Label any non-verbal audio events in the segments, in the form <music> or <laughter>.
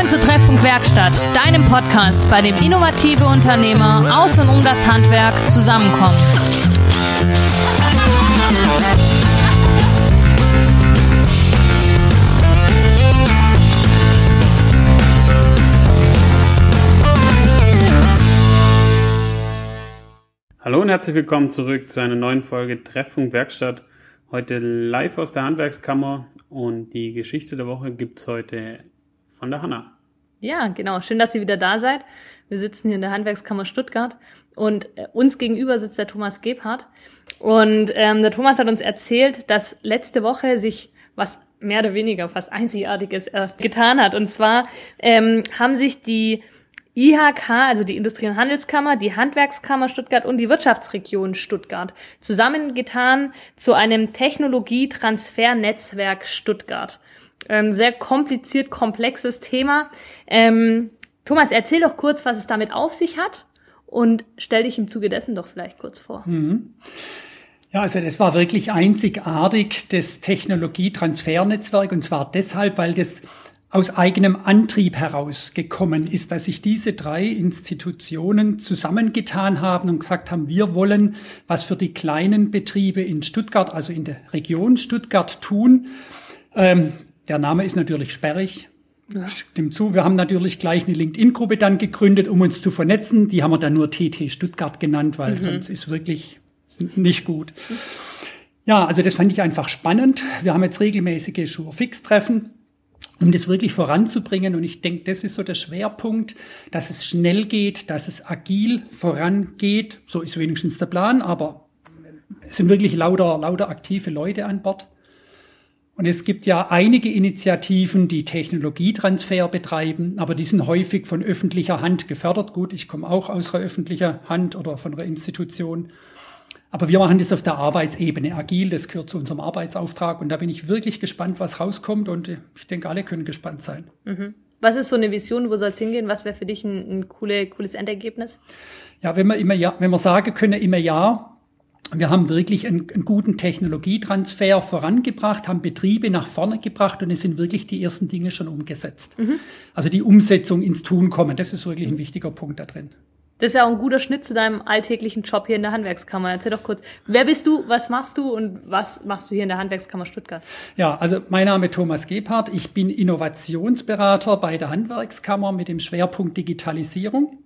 Willkommen zu Treffpunkt Werkstatt, deinem Podcast, bei dem innovative Unternehmer aus und um das Handwerk zusammenkommen. Hallo und herzlich willkommen zurück zu einer neuen Folge Treffpunkt Werkstatt. Heute live aus der Handwerkskammer und die Geschichte der Woche gibt es heute von der Hanna. Ja, genau. Schön, dass ihr wieder da seid. Wir sitzen hier in der Handwerkskammer Stuttgart und äh, uns gegenüber sitzt der Thomas Gebhardt. Und ähm, der Thomas hat uns erzählt, dass letzte Woche sich was mehr oder weniger fast Einzigartiges äh, getan hat. Und zwar ähm, haben sich die IHK, also die Industrie- und Handelskammer, die Handwerkskammer Stuttgart und die Wirtschaftsregion Stuttgart zusammengetan zu einem Technologietransfernetzwerk Stuttgart. Ähm, sehr kompliziert, komplexes Thema. Ähm, Thomas, erzähl doch kurz, was es damit auf sich hat und stell dich im Zuge dessen doch vielleicht kurz vor. Mhm. Ja, also das war wirklich einzigartig, das Technologietransfernetzwerk, und zwar deshalb, weil das aus eigenem Antrieb herausgekommen ist, dass sich diese drei Institutionen zusammengetan haben und gesagt haben, wir wollen was für die kleinen Betriebe in Stuttgart, also in der Region Stuttgart tun. Ähm, der Name ist natürlich sperrig. Ja. Stimmt zu. Wir haben natürlich gleich eine LinkedIn-Gruppe dann gegründet, um uns zu vernetzen. Die haben wir dann nur TT Stuttgart genannt, weil mhm. sonst ist wirklich nicht gut. Ja, also das fand ich einfach spannend. Wir haben jetzt regelmäßige Sure-Fix-Treffen, um das wirklich voranzubringen. Und ich denke, das ist so der Schwerpunkt, dass es schnell geht, dass es agil vorangeht. So ist wenigstens der Plan, aber es sind wirklich lauter, lauter aktive Leute an Bord. Und es gibt ja einige Initiativen, die Technologietransfer betreiben, aber die sind häufig von öffentlicher Hand gefördert. Gut, ich komme auch aus einer öffentlichen Hand oder von einer Institution. Aber wir machen das auf der Arbeitsebene agil, das gehört zu unserem Arbeitsauftrag und da bin ich wirklich gespannt, was rauskommt und ich denke, alle können gespannt sein. Mhm. Was ist so eine Vision, wo soll es hingehen? Was wäre für dich ein, ein coole, cooles Endergebnis? Ja, wenn wir immer ja, wenn wir sagen können, immer ja, wir haben wirklich einen, einen, guten Technologietransfer vorangebracht, haben Betriebe nach vorne gebracht und es sind wirklich die ersten Dinge schon umgesetzt. Mhm. Also die Umsetzung ins Tun kommen, das ist wirklich ein wichtiger Punkt da drin. Das ist ja auch ein guter Schnitt zu deinem alltäglichen Job hier in der Handwerkskammer. Erzähl doch kurz, wer bist du, was machst du und was machst du hier in der Handwerkskammer Stuttgart? Ja, also mein Name ist Thomas Gebhardt. Ich bin Innovationsberater bei der Handwerkskammer mit dem Schwerpunkt Digitalisierung.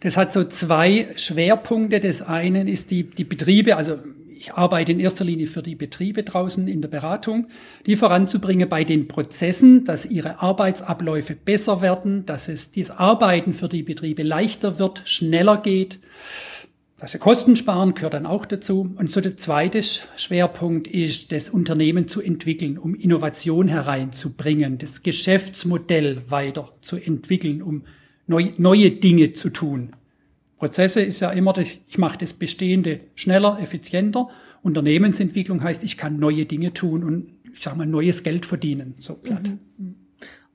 Das hat so zwei Schwerpunkte. Das eine ist die, die Betriebe, also ich arbeite in erster Linie für die Betriebe draußen in der Beratung, die voranzubringen bei den Prozessen, dass ihre Arbeitsabläufe besser werden, dass es das Arbeiten für die Betriebe leichter wird, schneller geht, dass sie Kosten sparen, gehört dann auch dazu. Und so der zweite Schwerpunkt ist, das Unternehmen zu entwickeln, um Innovation hereinzubringen, das Geschäftsmodell weiter zu entwickeln, um neu, neue Dinge zu tun. Prozesse ist ja immer, ich mache das Bestehende schneller, effizienter. Unternehmensentwicklung heißt, ich kann neue Dinge tun und ich sage mal neues Geld verdienen, so platt. Mhm.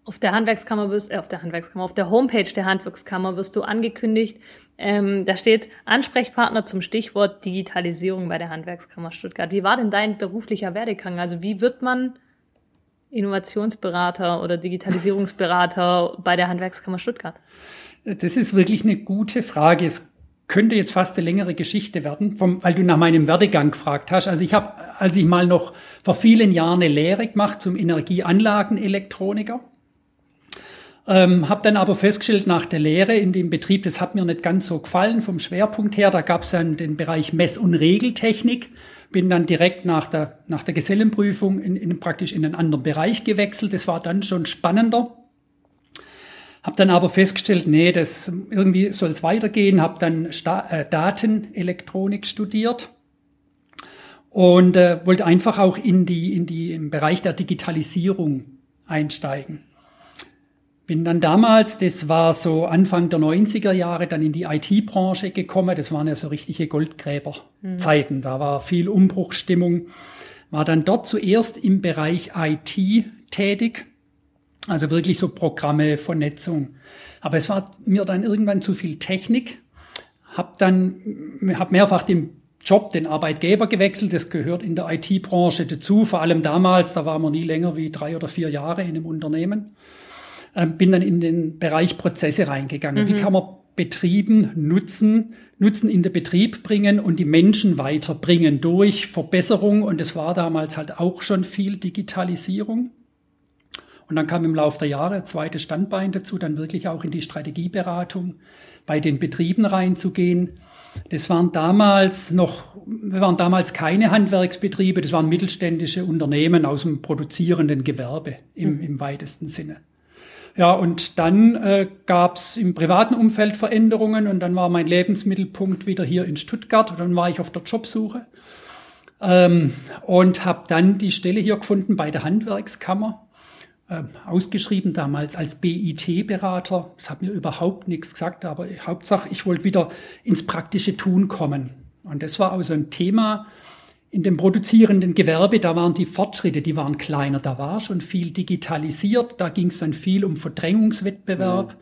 Auf der Handwerkskammer wirst, äh, auf der Handwerkskammer, auf der Homepage der Handwerkskammer wirst du angekündigt. Ähm, da steht Ansprechpartner zum Stichwort Digitalisierung bei der Handwerkskammer Stuttgart. Wie war denn dein beruflicher Werdegang? Also wie wird man Innovationsberater oder Digitalisierungsberater bei der Handwerkskammer Stuttgart? Das ist wirklich eine gute Frage. Es könnte jetzt fast eine längere Geschichte werden, vom, weil du nach meinem Werdegang gefragt hast. Also ich habe, als ich mal noch vor vielen Jahren eine Lehre gemacht zum Energieanlagenelektroniker, ähm, habe dann aber festgestellt nach der Lehre in dem Betrieb, das hat mir nicht ganz so gefallen vom Schwerpunkt her. Da gab es dann den Bereich Mess- und Regeltechnik. Bin dann direkt nach der, nach der Gesellenprüfung in, in, praktisch in einen anderen Bereich gewechselt. Das war dann schon spannender. Hab dann aber festgestellt, nee, das irgendwie soll es weitergehen. Hab dann Sta äh, Datenelektronik studiert und äh, wollte einfach auch in die in die im Bereich der Digitalisierung einsteigen. Bin dann damals, das war so Anfang der 90er Jahre, dann in die IT-Branche gekommen. Das waren ja so richtige Goldgräberzeiten. Mhm. Da war viel Umbruchstimmung. War dann dort zuerst im Bereich IT tätig. Also wirklich so Programme, Vernetzung. Aber es war mir dann irgendwann zu viel Technik. Hab dann, hab mehrfach den Job, den Arbeitgeber gewechselt. Das gehört in der IT-Branche dazu. Vor allem damals, da waren wir nie länger wie drei oder vier Jahre in einem Unternehmen bin dann in den Bereich Prozesse reingegangen. Mhm. Wie kann man Betrieben nutzen, Nutzen in den Betrieb bringen und die Menschen weiterbringen durch Verbesserung. Und es war damals halt auch schon viel Digitalisierung. Und dann kam im Laufe der Jahre zweite Standbein dazu, dann wirklich auch in die Strategieberatung bei den Betrieben reinzugehen. Das waren damals noch, wir waren damals keine Handwerksbetriebe, das waren mittelständische Unternehmen aus dem produzierenden Gewerbe im, mhm. im weitesten Sinne. Ja, und dann äh, gab es im privaten Umfeld Veränderungen und dann war mein Lebensmittelpunkt wieder hier in Stuttgart. Und dann war ich auf der Jobsuche ähm, und habe dann die Stelle hier gefunden bei der Handwerkskammer, äh, ausgeschrieben damals als BIT-Berater. Das hat mir überhaupt nichts gesagt, aber Hauptsache, ich wollte wieder ins praktische Tun kommen. Und das war auch so ein Thema, in dem produzierenden Gewerbe, da waren die Fortschritte, die waren kleiner, da war schon viel digitalisiert, da ging es dann viel um Verdrängungswettbewerb. Mhm.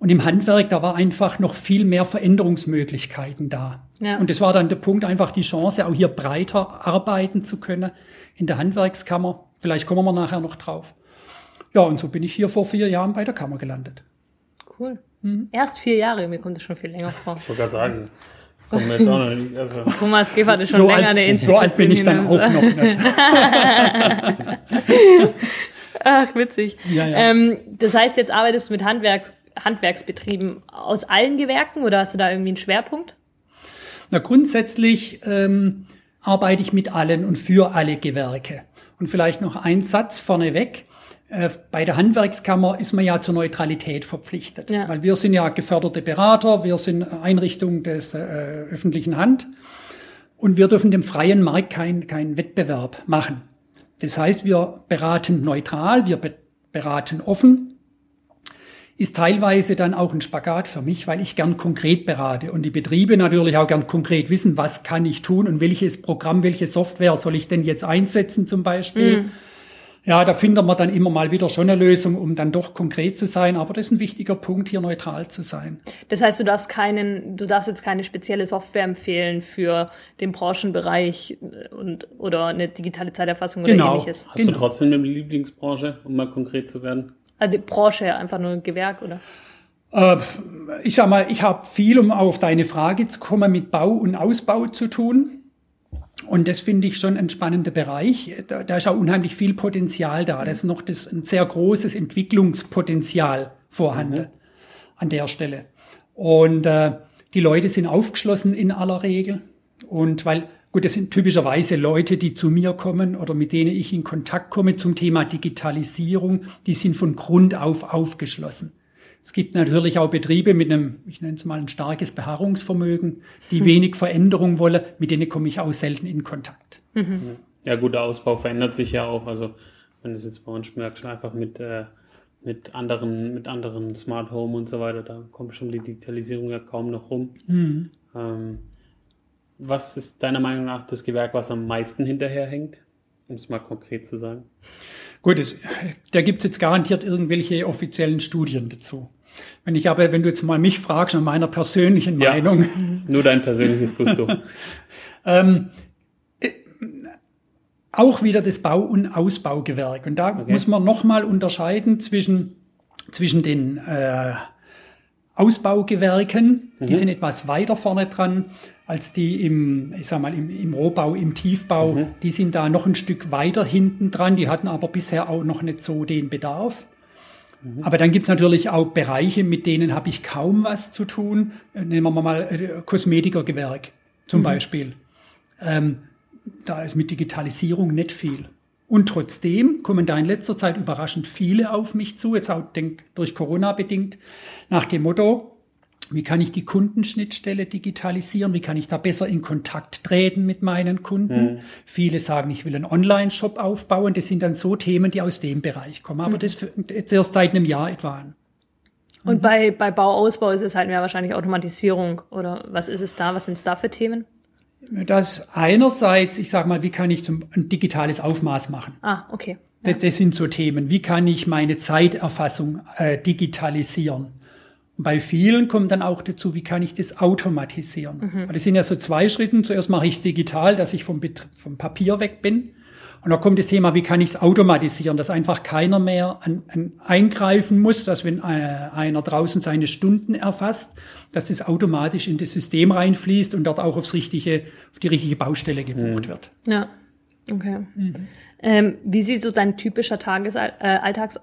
Und im Handwerk, da war einfach noch viel mehr Veränderungsmöglichkeiten da. Ja. Und das war dann der Punkt, einfach die Chance, auch hier breiter arbeiten zu können in der Handwerkskammer. Vielleicht kommen wir nachher noch drauf. Ja, und so bin ich hier vor vier Jahren bei der Kammer gelandet. Cool. Mhm. Erst vier Jahre, mir kommt es schon viel länger vor. Ich wollte gerade sagen, Kommt jetzt auch noch nicht. Also. <laughs> Thomas Gebhardt ist schon so länger alt, eine So alt bin ich dann auch noch nicht. <laughs> Ach, witzig. Ja, ja. Ähm, das heißt, jetzt arbeitest du mit Handwerks Handwerksbetrieben aus allen Gewerken oder hast du da irgendwie einen Schwerpunkt? Na, grundsätzlich ähm, arbeite ich mit allen und für alle Gewerke. Und vielleicht noch ein Satz vorneweg. Äh, bei der Handwerkskammer ist man ja zur Neutralität verpflichtet, ja. weil wir sind ja geförderte Berater, wir sind Einrichtung des äh, öffentlichen Hand und wir dürfen dem freien Markt keinen kein Wettbewerb machen. Das heißt, wir beraten neutral, wir be beraten offen. Ist teilweise dann auch ein Spagat für mich, weil ich gern konkret berate und die Betriebe natürlich auch gern konkret wissen, was kann ich tun und welches Programm, welche Software soll ich denn jetzt einsetzen zum Beispiel. Mhm ja, da findet man dann immer mal wieder schon eine Lösung, um dann doch konkret zu sein. Aber das ist ein wichtiger Punkt, hier neutral zu sein. Das heißt, du darfst keinen, du darfst jetzt keine spezielle Software empfehlen für den Branchenbereich und, oder eine digitale Zeiterfassung genau. oder ähnliches. Hast genau. du trotzdem eine Lieblingsbranche, um mal konkret zu werden? Also die Branche, einfach nur ein Gewerk, oder? Äh, ich sag mal, ich habe viel, um auf deine Frage zu kommen, mit Bau und Ausbau zu tun. Und das finde ich schon ein spannender Bereich. Da, da ist auch unheimlich viel Potenzial da. Da ist noch das, ein sehr großes Entwicklungspotenzial vorhanden mhm. an der Stelle. Und äh, die Leute sind aufgeschlossen in aller Regel. Und weil, gut, das sind typischerweise Leute, die zu mir kommen oder mit denen ich in Kontakt komme zum Thema Digitalisierung, die sind von Grund auf aufgeschlossen. Es gibt natürlich auch Betriebe mit einem, ich nenne es mal ein starkes Beharrungsvermögen, die mhm. wenig Veränderung wollen, mit denen komme ich auch selten in Kontakt. Mhm. Ja, gut, der Ausbau verändert sich ja auch. Also wenn du es jetzt bei uns merkst, einfach mit, äh, mit anderen, mit anderen Smart Home und so weiter, da kommt schon die Digitalisierung ja kaum noch rum. Mhm. Ähm, was ist deiner Meinung nach das Gewerk, was am meisten hinterherhängt? Um es mal konkret zu sagen. Gut, es, da gibt's jetzt garantiert irgendwelche offiziellen Studien dazu. Wenn ich aber, wenn du jetzt mal mich fragst, an meiner persönlichen ja, Meinung. <laughs> Nur dein persönliches Gusto. <laughs> ähm, äh, auch wieder das Bau- und Ausbaugewerk. Und da okay. muss man nochmal unterscheiden zwischen, zwischen den äh, Ausbaugewerken, mhm. die sind etwas weiter vorne dran, als die im, ich sag mal, im, im Rohbau, im Tiefbau. Mhm. Die sind da noch ein Stück weiter hinten dran. Die hatten aber bisher auch noch nicht so den Bedarf. Mhm. Aber dann gibt's natürlich auch Bereiche, mit denen habe ich kaum was zu tun. Nehmen wir mal äh, Kosmetikergewerk zum mhm. Beispiel. Ähm, da ist mit Digitalisierung nicht viel. Und trotzdem kommen da in letzter Zeit überraschend viele auf mich zu, jetzt auch denk, durch Corona bedingt, nach dem Motto, wie kann ich die Kundenschnittstelle digitalisieren? Wie kann ich da besser in Kontakt treten mit meinen Kunden? Mhm. Viele sagen, ich will einen Online-Shop aufbauen. Das sind dann so Themen, die aus dem Bereich kommen. Aber mhm. das fängt jetzt erst seit einem Jahr etwa an. Und mhm. bei, bei Bauausbau ist es halt mehr wahrscheinlich Automatisierung oder was ist es da? Was sind es da für Themen? Das einerseits, ich sage mal, wie kann ich zum, ein digitales Aufmaß machen? Ah, okay. Das, das sind so Themen. Wie kann ich meine Zeiterfassung äh, digitalisieren? Bei vielen kommt dann auch dazu, wie kann ich das automatisieren? Mhm. Weil das sind ja so zwei Schritten. Zuerst mache ich es digital, dass ich vom, vom Papier weg bin. Und da kommt das Thema, wie kann ich es automatisieren, dass einfach keiner mehr an, an eingreifen muss, dass wenn äh, einer draußen seine Stunden erfasst, dass das automatisch in das System reinfließt und dort auch aufs richtige, auf die richtige Baustelle gebucht mhm. wird. Ja, okay. Mhm. Ähm, wie sieht so dein typischer Tagesalltags äh,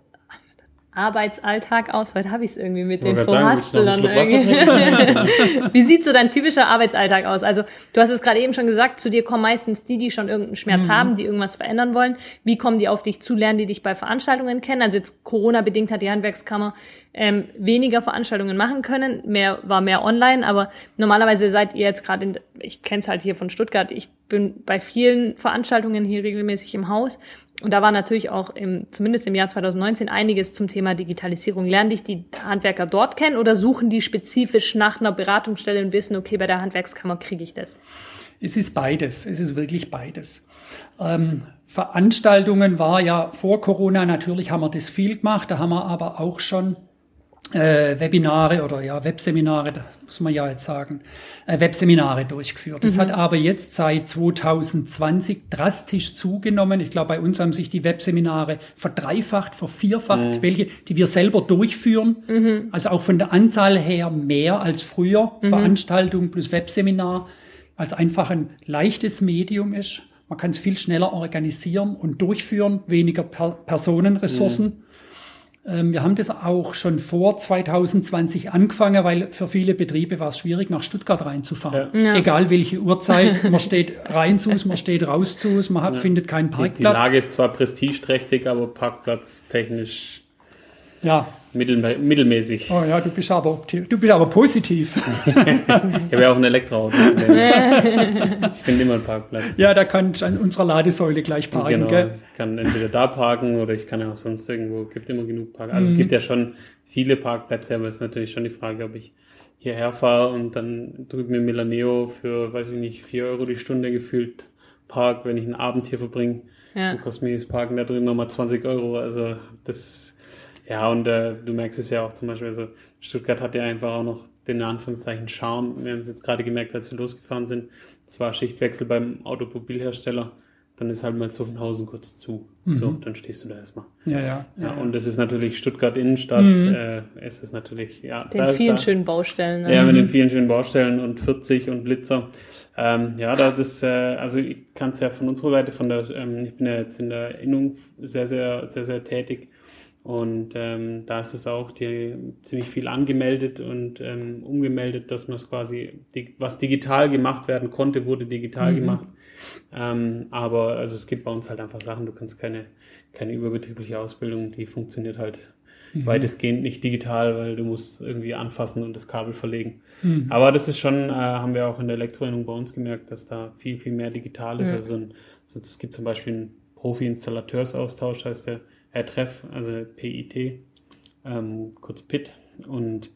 Arbeitsalltag aus? Heute habe ich es irgendwie mit den Vorhaspelern. <laughs> Wie sieht so dein typischer Arbeitsalltag aus? Also du hast es gerade eben schon gesagt, zu dir kommen meistens die, die schon irgendeinen Schmerz mhm. haben, die irgendwas verändern wollen. Wie kommen die auf dich zu? Lernen die dich bei Veranstaltungen kennen? Also jetzt Corona-bedingt hat die Handwerkskammer ähm, weniger Veranstaltungen machen können. Mehr war mehr online, aber normalerweise seid ihr jetzt gerade in, ich kenne es halt hier von Stuttgart, ich bin bei vielen Veranstaltungen hier regelmäßig im Haus und da war natürlich auch im, zumindest im Jahr 2019 einiges zum Thema Digitalisierung. Lernen dich die Handwerker dort kennen oder suchen die spezifisch nach einer Beratungsstelle und wissen, okay, bei der Handwerkskammer kriege ich das? Es ist beides. Es ist wirklich beides. Ähm, Veranstaltungen war ja vor Corona natürlich haben wir das viel gemacht. Da haben wir aber auch schon äh, Webinare oder ja Webseminare, das muss man ja jetzt sagen, äh, Webseminare durchgeführt. Das mhm. hat aber jetzt seit 2020 drastisch zugenommen. Ich glaube, bei uns haben sich die Webseminare verdreifacht, vervierfacht, mhm. welche, die wir selber durchführen. Mhm. Also auch von der Anzahl her mehr als früher. Mhm. Veranstaltung plus Webseminar, als einfach ein leichtes Medium ist. Man kann es viel schneller organisieren und durchführen, weniger per Personenressourcen. Ähm, wir haben das auch schon vor 2020 angefangen, weil für viele Betriebe war es schwierig, nach Stuttgart reinzufahren. Ja. Egal welche Uhrzeit, <laughs> man steht rein zu, man steht raus zu, man hat, ja. findet keinen Parkplatz. Die, die Lage ist zwar prestigeträchtig, aber parkplatztechnisch ja. Mittel, mittelmäßig. Oh ja, du bist aber, du bist aber positiv. <laughs> ich habe ja auch ein Elektroauto. <laughs> ich finde immer einen Parkplatz. Ja, da kann ich an unserer Ladesäule gleich parken. Genau, gell? ich kann entweder da parken oder ich kann ja auch sonst irgendwo, gibt immer genug Park. Also mhm. es gibt ja schon viele Parkplätze, aber es ist natürlich schon die Frage, ob ich hierher fahre und dann drüben in Milaneo für, weiß ich nicht, vier Euro die Stunde gefühlt Park, wenn ich einen Abend hier verbringe. Ja. Dann kostet mir das Parken da drüben nochmal 20 Euro. Also das ja, und äh, du merkst es ja auch zum Beispiel, also Stuttgart hat ja einfach auch noch den Anführungszeichen Charme. Wir haben es jetzt gerade gemerkt, als wir losgefahren sind. Es war Schichtwechsel beim Automobilhersteller. Dann ist halt mal Zuffenhausen kurz zu. Mhm. So, dann stehst du da erstmal. Ja, ja. ja, ja. Und das ist natürlich Stuttgart Innenstadt. Mhm. Äh, es ist natürlich, ja. Den da, vielen da, schönen Baustellen. Ne? Ja, mit den mhm. vielen schönen Baustellen und 40 und Blitzer. Ähm, ja, da das, äh, also ich kann es ja von unserer Seite, von der, ähm, ich bin ja jetzt in der Innung sehr, sehr, sehr, sehr tätig. Und ähm, da ist es auch die, ziemlich viel angemeldet und ähm, umgemeldet, dass man es quasi, die, was digital gemacht werden konnte, wurde digital mhm. gemacht. Ähm, aber also es gibt bei uns halt einfach Sachen, du kannst keine, keine überbetriebliche Ausbildung, die funktioniert halt mhm. weitestgehend nicht digital, weil du musst irgendwie anfassen und das Kabel verlegen. Mhm. Aber das ist schon, äh, haben wir auch in der Elektroinnung bei uns gemerkt, dass da viel, viel mehr digital ist. Ja. Also ein, so, es gibt zum Beispiel einen Profi-Installateursaustausch, heißt der äh, Treff, also PIT, ähm, kurz PIT. Und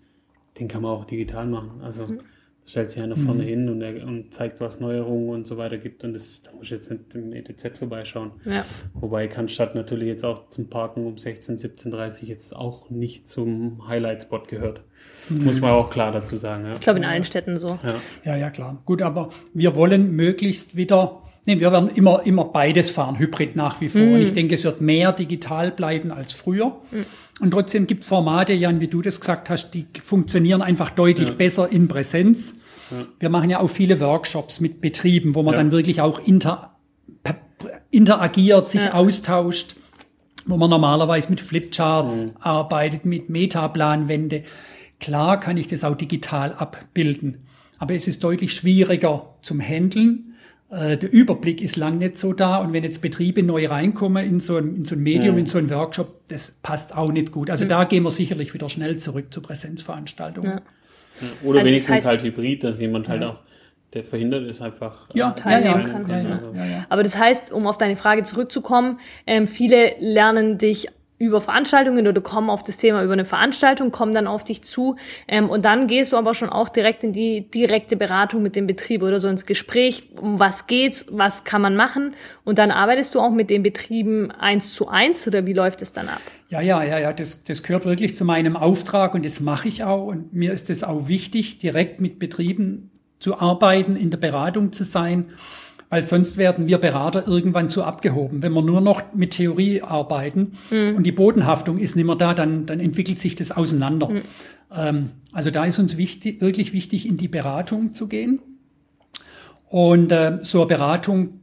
den kann man auch digital machen. Also mhm. stellt sich einer vorne mhm. hin und, er, und zeigt, was Neuerungen und so weiter gibt. Und das, da muss ich jetzt nicht im ETZ vorbeischauen. Ja. Wobei Cannstatt natürlich jetzt auch zum Parken um 16, 17.30 jetzt auch nicht zum Highlight-Spot gehört. Mhm. Muss man auch klar dazu sagen. Ja. Ich glaube in allen Städten so. Ja. ja, ja, klar. Gut, aber wir wollen möglichst wieder Nee, wir werden immer, immer beides fahren, Hybrid nach wie vor. Mm. Und ich denke, es wird mehr digital bleiben als früher. Mm. Und trotzdem gibt es Formate, Jan, wie du das gesagt hast, die funktionieren einfach deutlich ja. besser in Präsenz. Ja. Wir machen ja auch viele Workshops mit Betrieben, wo man ja. dann wirklich auch inter, interagiert, sich austauscht, wo man normalerweise mit Flipcharts mm. arbeitet, mit Metaplanwände. Klar kann ich das auch digital abbilden. Aber es ist deutlich schwieriger zum Handeln der Überblick ist lang nicht so da und wenn jetzt Betriebe neu reinkommen in so ein, in so ein Medium, ja. in so ein Workshop, das passt auch nicht gut. Also ja. da gehen wir sicherlich wieder schnell zurück zu Präsenzveranstaltungen. Ja. Oder also wenigstens das heißt, halt Hybrid, dass jemand halt auch der verhindert ist einfach ja, äh, teilnehmen kann. Also. Aber das heißt, um auf deine Frage zurückzukommen, ähm, viele lernen dich über Veranstaltungen oder kommen auf das Thema über eine Veranstaltung, kommen dann auf dich zu ähm, und dann gehst du aber schon auch direkt in die direkte Beratung mit dem Betrieb oder so ins Gespräch, um was geht's, was kann man machen? Und dann arbeitest du auch mit den Betrieben eins zu eins oder wie läuft es dann ab? Ja, ja, ja, ja, das, das gehört wirklich zu meinem Auftrag und das mache ich auch. Und mir ist es auch wichtig, direkt mit Betrieben zu arbeiten, in der Beratung zu sein Weil sonst werden wir Berater irgendwann zu abgehoben. Wenn wir nur noch mit Theorie arbeiten mhm. und die Bodenhaftung ist nicht mehr da, dann, dann entwickelt sich das auseinander. Mhm. Ähm, also da ist uns wichtig, wirklich wichtig, in die Beratung zu gehen. Und äh, so eine Beratung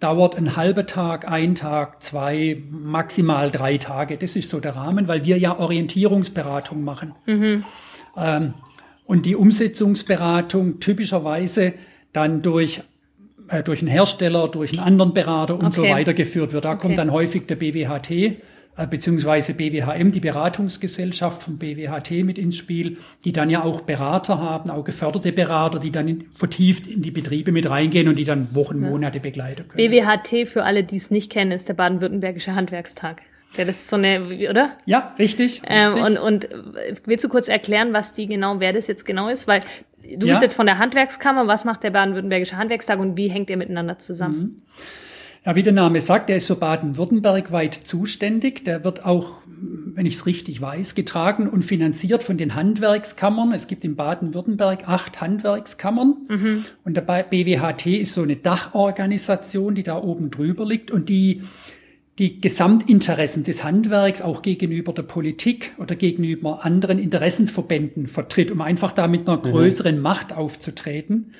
dauert ein halber Tag, ein Tag, zwei, maximal drei Tage. Das ist so der Rahmen, weil wir ja Orientierungsberatung machen. Mhm. Ähm, und die Umsetzungsberatung typischerweise dann durch äh, durch einen Hersteller, durch einen anderen Berater und okay. so weiter geführt wird. Da okay. kommt dann häufig der BWHT äh, beziehungsweise BWHM, die Beratungsgesellschaft von BWHT mit ins Spiel, die dann ja auch Berater haben, auch geförderte Berater, die dann in, vertieft in die Betriebe mit reingehen und die dann Wochen, ja. Monate begleiten können. BWHT, für alle, die es nicht kennen, ist der Baden-Württembergische Handwerkstag. Ja, das ist so eine, oder? Ja, richtig. Ähm, richtig. und, und willst du kurz erklären, was die genau, wer das jetzt genau ist? Weil du ja. bist jetzt von der Handwerkskammer. Was macht der Baden-Württembergische Handwerkstag und wie hängt ihr miteinander zusammen? Mhm. Ja, wie der Name sagt, der ist für Baden-Württemberg weit zuständig. Der wird auch, wenn ich es richtig weiß, getragen und finanziert von den Handwerkskammern. Es gibt in Baden-Württemberg acht Handwerkskammern. Mhm. Und der BWHT ist so eine Dachorganisation, die da oben drüber liegt und die die Gesamtinteressen des Handwerks auch gegenüber der Politik oder gegenüber anderen Interessensverbänden vertritt, um einfach da mit einer mhm. größeren mhm. Macht aufzutreten.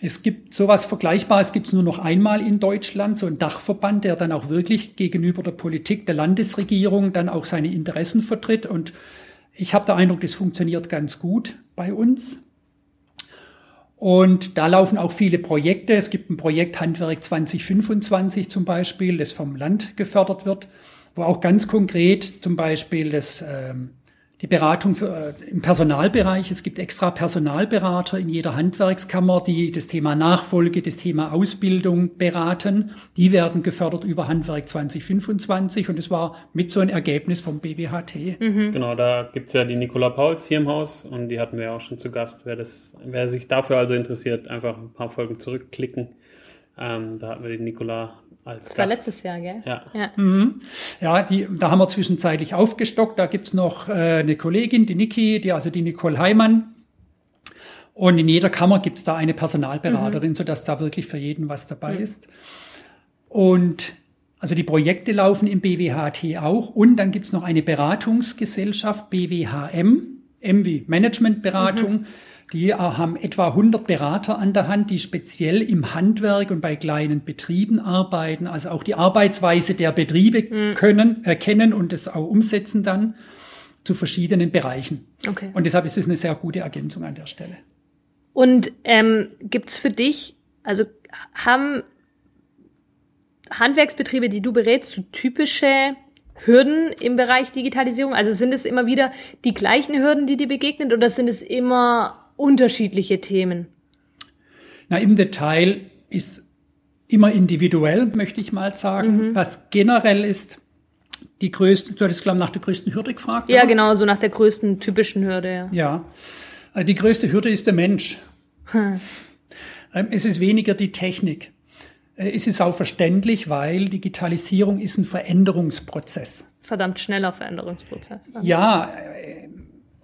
Es gibt sowas Vergleichbares, gibt es nur noch einmal in Deutschland, so ein Dachverband, der dann auch wirklich gegenüber der Politik der Landesregierung dann auch seine Interessen vertritt. Und ich habe den Eindruck, das funktioniert ganz gut bei uns. Und da laufen auch viele Projekte. Es gibt ein Projekt Handwerk 2025 zum Beispiel, das vom Land gefördert wird, wo auch ganz konkret zum Beispiel das ähm, die Beratung für, äh, im Personalbereich. Es gibt extra Personalberater in jeder Handwerkskammer, die das Thema Nachfolge, das Thema Ausbildung beraten. Die werden gefördert über Handwerk 2025 und es war mit so ein Ergebnis vom BBHT. Mhm. Genau, da gibt's ja die Nicola Pauls hier im Haus und die hatten wir auch schon zu Gast. Wer, das, wer sich dafür also interessiert, einfach ein paar Folgen zurückklicken. Ähm, da hatten wir die Nicola als das war letztes Jahr, gell? Ja. Ja, mhm. ja die, da haben wir zwischenzeitlich aufgestockt. Da gibt's noch äh, eine Kollegin, die Niki, die, also die Nicole Heimann. Und in jeder Kammer gibt's da eine Personalberaterin, mhm. sodass da wirklich für jeden was dabei mhm. ist. Und also die Projekte laufen im BWHT auch. Und dann gibt's noch eine Beratungsgesellschaft, BWHM, M wie Managementberatung. Mhm die haben etwa 100 Berater an der Hand, die speziell im Handwerk und bei kleinen Betrieben arbeiten, also auch die Arbeitsweise der Betriebe mhm. können, erkennen und es auch umsetzen dann zu verschiedenen Bereichen. Okay. Und deshalb ist es eine sehr gute Ergänzung an der Stelle. Und ähm, gibt es für dich, also haben Handwerksbetriebe, die du berätst, so typische Hürden im Bereich Digitalisierung? Also sind es immer wieder die gleichen Hürden, die dir begegnen oder sind es immer unterschiedliche Themen? Na, im Detail ist immer individuell, möchte ich mal sagen. Mhm. Was generell ist, die größte, du hattest, glaube ich, nach der größten Hürde gefragt. Ja, oder? genau, so nach der größten typischen Hürde, ja. Ja. Äh, die größte Hürde ist der Mensch. Hm. Ähm, es ist weniger die Technik. Äh, es ist auch verständlich, weil Digitalisierung ist ein Veränderungsprozess. Verdammt schneller Veränderungsprozess. Ja,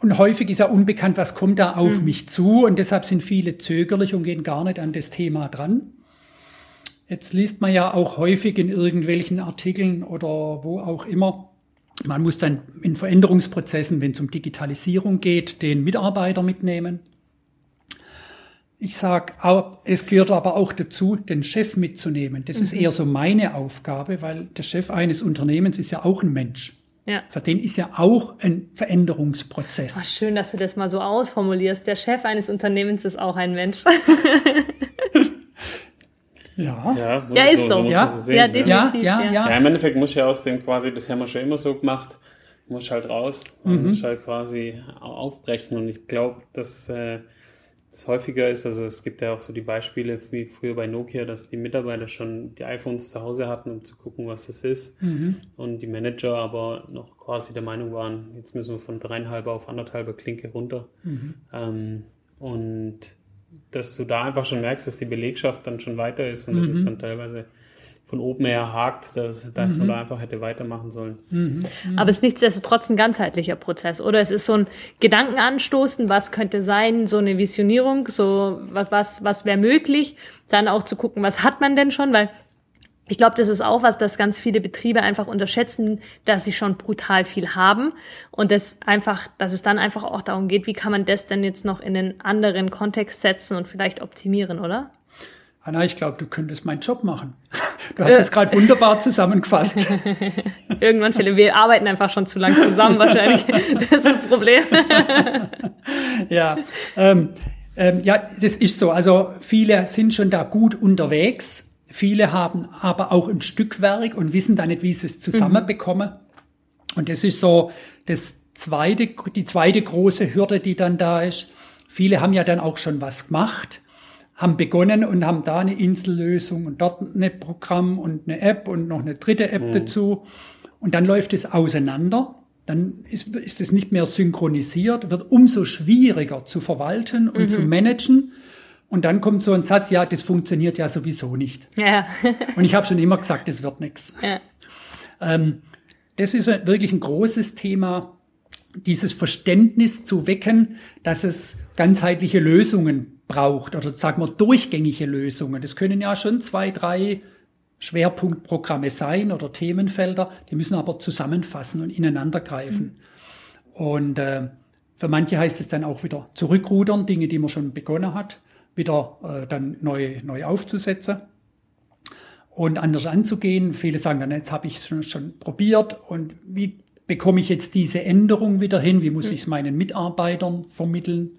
und häufig ist ja unbekannt, was kommt da auf mhm. mich zu. Und deshalb sind viele zögerlich und gehen gar nicht an das Thema dran. Jetzt liest man ja auch häufig in irgendwelchen Artikeln oder wo auch immer, man muss dann in Veränderungsprozessen, wenn es um Digitalisierung geht, den Mitarbeiter mitnehmen. Ich sage, es gehört aber auch dazu, den Chef mitzunehmen. Das mhm. ist eher so meine Aufgabe, weil der Chef eines Unternehmens ist ja auch ein Mensch. Ja. Für den ist ja auch ein Veränderungsprozess. Oh, schön, dass du das mal so ausformulierst. Der Chef eines Unternehmens ist auch ein Mensch. <laughs> ja. Ja, ja ist so. so. ja. Sehen, ja, definitiv. Ja, ja, ja. ja, im Endeffekt muss ich ja aus dem quasi, das haben wir schon immer so gemacht, muss halt raus und mhm. muss halt quasi aufbrechen. Und ich glaube, dass äh, es häufiger ist, also es gibt ja auch so die Beispiele wie früher bei Nokia, dass die Mitarbeiter schon die iPhones zu Hause hatten, um zu gucken, was es ist. Mhm. Und die Manager aber noch quasi der Meinung waren, jetzt müssen wir von dreieinhalber auf anderthalber Klinke runter. Mhm. Ähm, und dass du da einfach schon merkst, dass die Belegschaft dann schon weiter ist und mhm. das ist dann teilweise von oben her hakt, dass, dass mhm. man da einfach hätte weitermachen sollen. Mhm. Mhm. Aber es ist nichtsdestotrotz ein ganzheitlicher Prozess, oder? Es ist so ein Gedankenanstoßen, was könnte sein, so eine Visionierung, so was, was wäre möglich, dann auch zu gucken, was hat man denn schon, weil ich glaube, das ist auch was, dass ganz viele Betriebe einfach unterschätzen, dass sie schon brutal viel haben und das einfach, dass es dann einfach auch darum geht, wie kann man das denn jetzt noch in einen anderen Kontext setzen und vielleicht optimieren, oder? Anna, ich glaube, du könntest meinen Job machen. <laughs> Du hast es äh. gerade wunderbar zusammengefasst. <laughs> Irgendwann, Philipp, wir arbeiten einfach schon zu lang zusammen wahrscheinlich. <laughs> Das ist das Problem. ja, ähm, ähm, ja, das ist so. Also viele sind schon da gut unterwegs. Viele haben aber auch ein Stückwerk und wissen da nicht, wie sie es zusammenbekommen. Mhm. Und das ist so das zweite, die zweite große Hürde, die dann da ist. Viele haben ja dann auch schon was gemacht, haben begonnen und haben da eine Insellösung und dort ein Programm und eine App und noch eine dritte App mhm. dazu. Und dann läuft es auseinander. Dann ist, ist es nicht mehr synchronisiert, wird umso schwieriger zu verwalten und mhm. zu managen. Und dann kommt so ein Satz, ja, das funktioniert ja sowieso nicht. Ja. <laughs> und ich habe schon immer gesagt, das wird nichts. Ja. Ähm, das ist wirklich ein großes Thema, dieses Verständnis zu wecken, dass es ganzheitliche Lösungen braucht oder sagen wir durchgängige Lösungen. Das können ja schon zwei, drei Schwerpunktprogramme sein oder Themenfelder, die müssen aber zusammenfassen und ineinander greifen. Mhm. Und äh, für manche heißt es dann auch wieder zurückrudern, Dinge, die man schon begonnen hat wieder äh, dann neu, neu aufzusetzen und anders anzugehen. Viele sagen dann, jetzt habe ich es schon, schon probiert und wie bekomme ich jetzt diese Änderung wieder hin? Wie muss hm. ich es meinen Mitarbeitern vermitteln?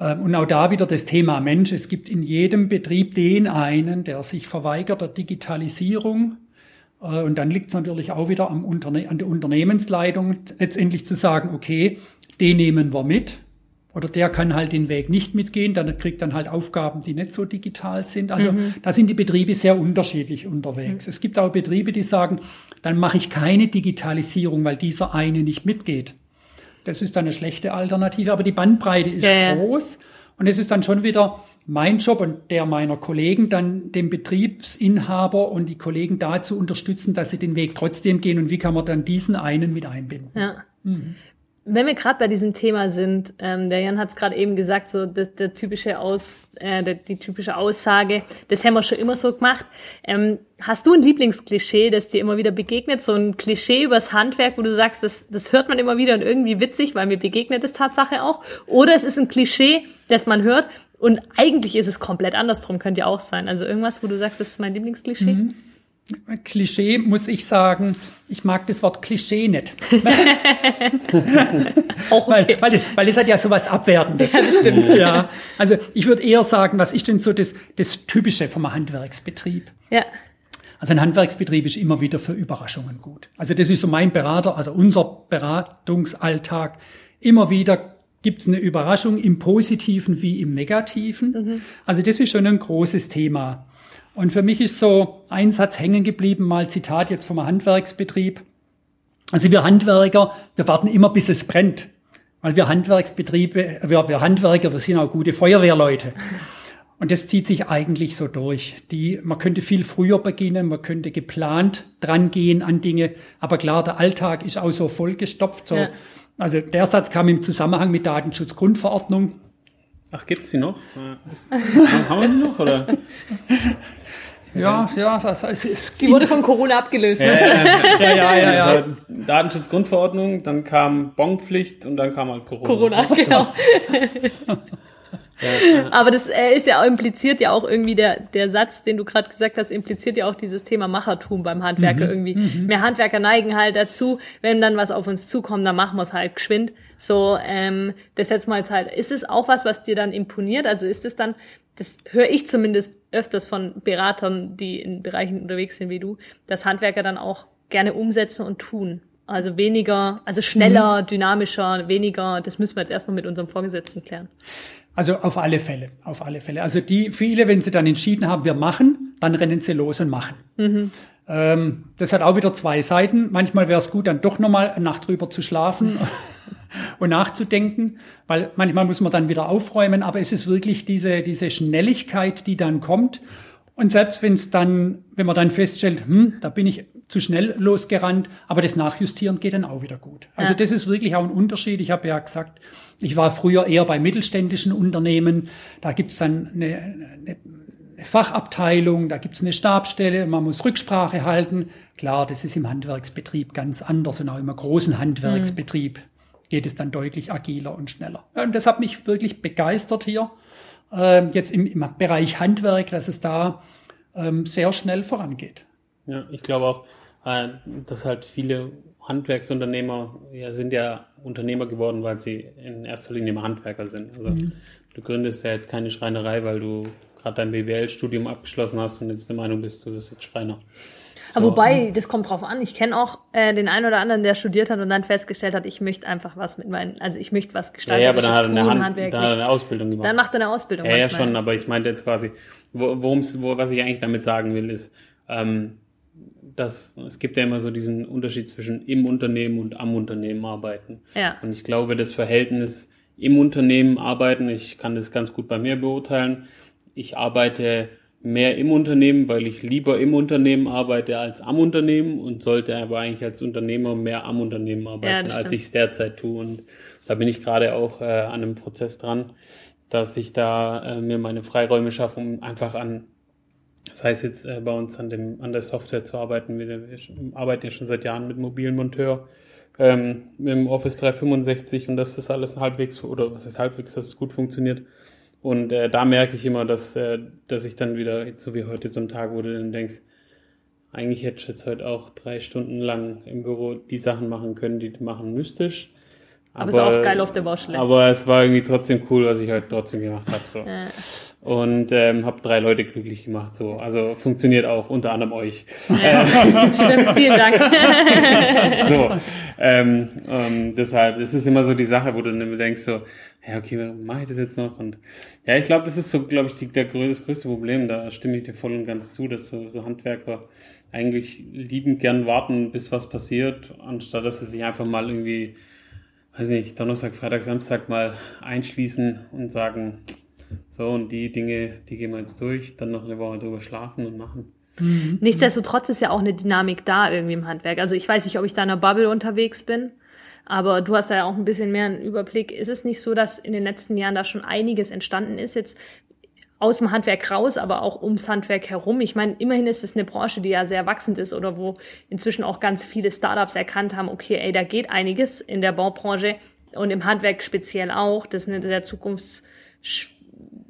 Ähm, und auch da wieder das Thema Mensch. Es gibt in jedem Betrieb den einen, der sich verweigert der Digitalisierung. Äh, und dann liegt es natürlich auch wieder am Unterne an der Unternehmensleitung, letztendlich zu sagen, okay, den nehmen wir mit. Oder der kann halt den Weg nicht mitgehen, dann kriegt dann halt Aufgaben, die nicht so digital sind. Also mhm. da sind die Betriebe sehr unterschiedlich unterwegs. Mhm. Es gibt auch Betriebe, die sagen, dann mache ich keine Digitalisierung, weil dieser eine nicht mitgeht. Das ist dann eine schlechte Alternative, aber die Bandbreite ist ja, groß und es ist dann schon wieder mein Job und der meiner Kollegen, dann den Betriebsinhaber und die Kollegen dazu unterstützen, dass sie den Weg trotzdem gehen und wie kann man dann diesen einen mit einbinden. Ja. Mhm wenn wir gerade bei diesem Thema sind, ähm, der Jan hat es gerade eben gesagt, so der, der typische Aus, äh, der, die typische Aussage, das haben wir schon immer so gemacht. Ähm, hast du ein Lieblingsklischee, das dir immer wieder begegnet? So ein Klischee übers Handwerk, wo du sagst, das, das hört man immer wieder und irgendwie witzig, weil mir begegnet es Tatsache auch. Oder es ist ein Klischee, das man hört und eigentlich ist es komplett andersrum, könnte ja auch sein. Also irgendwas, wo du sagst, das ist mein Lieblingsklischee? Mhm. Klischee muss ich sagen, ich mag das Wort Klischee nicht. <laughs> <laughs> Auch okay. weil, weil, das hat ja sowas Abwertendes. Ja, das stimmt. Ja, also ich würde eher sagen, was ist denn so das, das Typische vom Handwerksbetrieb? Ja. Also ein Handwerksbetrieb ist immer wieder für Überraschungen gut. Also das ist so mein Berater, also unser Beratungsalltag. Immer wieder gibt's eine Überraschung im Positiven wie im Negativen. Mhm. Also das ist schon ein großes Thema. Und für mich ist so ein Satz hängen geblieben, mal Zitat jetzt vom Handwerksbetrieb. Also wir Handwerker, wir warten immer, bis es brennt. Weil wir Handwerksbetriebe, wir, wir Handwerker, wir sind auch gute Feuerwehrleute. Und das zieht sich eigentlich so durch. Die, man könnte viel früher beginnen, man könnte geplant drangehen an Dinge. Aber klar, der Alltag ist auch so vollgestopft. So. Ja. Also der Satz kam im Zusammenhang mit Datenschutzgrundverordnung. Ach, gibt's die noch? Ist, <laughs> haben wir die noch? Oder? <laughs> Ja, ja, also es ist. Sie wurde von Corona abgelöst. Ja, ja, ja, ja, ja. Also Datenschutzgrundverordnung, dann kam Bonpflicht und dann kam halt Corona. Corona, <laughs> genau. Aber das äh, ist ja auch impliziert ja auch irgendwie der, der Satz, den du gerade gesagt hast, impliziert ja auch dieses Thema Machertum beim Handwerker mhm. irgendwie. Mhm. Mehr Handwerker neigen halt dazu, wenn dann was auf uns zukommt, dann machen wir es halt geschwind. So, ähm, das jetzt mal jetzt halt. Ist es auch was, was dir dann imponiert? Also ist es dann, das höre ich zumindest öfters von Beratern, die in Bereichen unterwegs sind wie du, dass Handwerker dann auch gerne umsetzen und tun. Also weniger, also schneller, mhm. dynamischer, weniger, das müssen wir jetzt erst noch mit unserem Vorgesetzten klären. Also auf alle Fälle, auf alle Fälle. Also die viele, wenn sie dann entschieden haben, wir machen, dann rennen sie los und machen. Mhm. Ähm, das hat auch wieder zwei Seiten. Manchmal wäre es gut, dann doch nochmal eine Nacht drüber zu schlafen <laughs> und nachzudenken, weil manchmal muss man dann wieder aufräumen. Aber es ist wirklich diese diese Schnelligkeit, die dann kommt. Und selbst wenn es dann, wenn man dann feststellt, hm, da bin ich zu schnell losgerannt, aber das Nachjustieren geht dann auch wieder gut. Also ja. das ist wirklich auch ein Unterschied. Ich habe ja gesagt, ich war früher eher bei mittelständischen Unternehmen. Da gibt's dann eine, eine, eine Fachabteilung, da gibt's eine Stabstelle, man muss Rücksprache halten. Klar, das ist im Handwerksbetrieb ganz anders und auch im großen Handwerksbetrieb mhm. geht es dann deutlich agiler und schneller. Und das hat mich wirklich begeistert hier äh, jetzt im, im, Bereich Handwerk, dass es da ähm, sehr schnell vorangeht. Ja, ich glaube auch, äh, dass halt viele Handwerksunternehmer ja, sind ja Unternehmer geworden, weil sie in erster Linie Handwerker sind. Also mhm. du gründest ja jetzt keine Schreinerei, weil du gerade dein BWL-Studium abgeschlossen hast und jetzt der Meinung bist, du bist jetzt Schreiner. So. Aber wobei, das kommt drauf an. Ich kenne auch äh, den einen oder anderen, der studiert hat und dann festgestellt hat, ich möchte einfach was mit meinen, also ich möchte was gestalten. Ja, ja aber dann hat, er eine Hand, dann hat er eine Ausbildung gemacht. Dann macht er eine Ausbildung. Ja, manchmal. ja schon, aber ich meinte jetzt quasi, worum's, wo, was ich eigentlich damit sagen will, ist, ähm, dass es gibt ja immer so diesen Unterschied zwischen im Unternehmen und am Unternehmen arbeiten. Ja. Und ich glaube, das Verhältnis im Unternehmen arbeiten, ich kann das ganz gut bei mir beurteilen. Ich arbeite mehr im Unternehmen, weil ich lieber im Unternehmen arbeite als am Unternehmen und sollte aber eigentlich als Unternehmer mehr am Unternehmen arbeiten, ja, als ich es derzeit tue. Und da bin ich gerade auch äh, an einem Prozess dran, dass ich da äh, mir meine Freiräume schaffe, um einfach an, das heißt jetzt äh, bei uns an dem an der Software zu arbeiten. Wir, wir arbeiten ja schon seit Jahren mit mobilen Monteur ähm, mit dem Office 365 und dass das alles halbwegs oder was heißt halbwegs, dass es gut funktioniert und äh, da merke ich immer, dass, äh, dass ich dann wieder, so wie heute, so ein Tag, du dann denkst, eigentlich hätte ich jetzt heute auch drei Stunden lang im Büro die Sachen machen können, die du machen müsstest. Aber, aber ist auch geil auf der Baustelle. Aber es war irgendwie trotzdem cool, was ich heute trotzdem gemacht habe. So. Ja und ähm, habe drei Leute glücklich gemacht. So, also funktioniert auch unter anderem euch. Ja, <laughs> stimmt, vielen Dank. <laughs> so, ähm, ähm, deshalb, es ist immer so die Sache, wo du dann denkst so, ja okay, mache ich das jetzt noch? Und ja, ich glaube, das ist so, glaube ich, die, der, das größte Problem. Da stimme ich dir voll und ganz zu, dass so, so Handwerker eigentlich liebend gern warten, bis was passiert, anstatt dass sie sich einfach mal irgendwie, weiß nicht, Donnerstag, Freitag, Samstag mal einschließen und sagen, so, und die Dinge, die gehen wir jetzt durch, dann noch eine Woche drüber schlafen und machen. Mhm. Nichtsdestotrotz ist ja auch eine Dynamik da irgendwie im Handwerk. Also ich weiß nicht, ob ich da in einer Bubble unterwegs bin, aber du hast ja auch ein bisschen mehr einen Überblick. Ist es nicht so, dass in den letzten Jahren da schon einiges entstanden ist? Jetzt aus dem Handwerk raus, aber auch ums Handwerk herum. Ich meine, immerhin ist es eine Branche, die ja sehr wachsend ist oder wo inzwischen auch ganz viele Startups erkannt haben, okay, ey, da geht einiges in der Baubranche und im Handwerk speziell auch. Das ist eine sehr zukunfts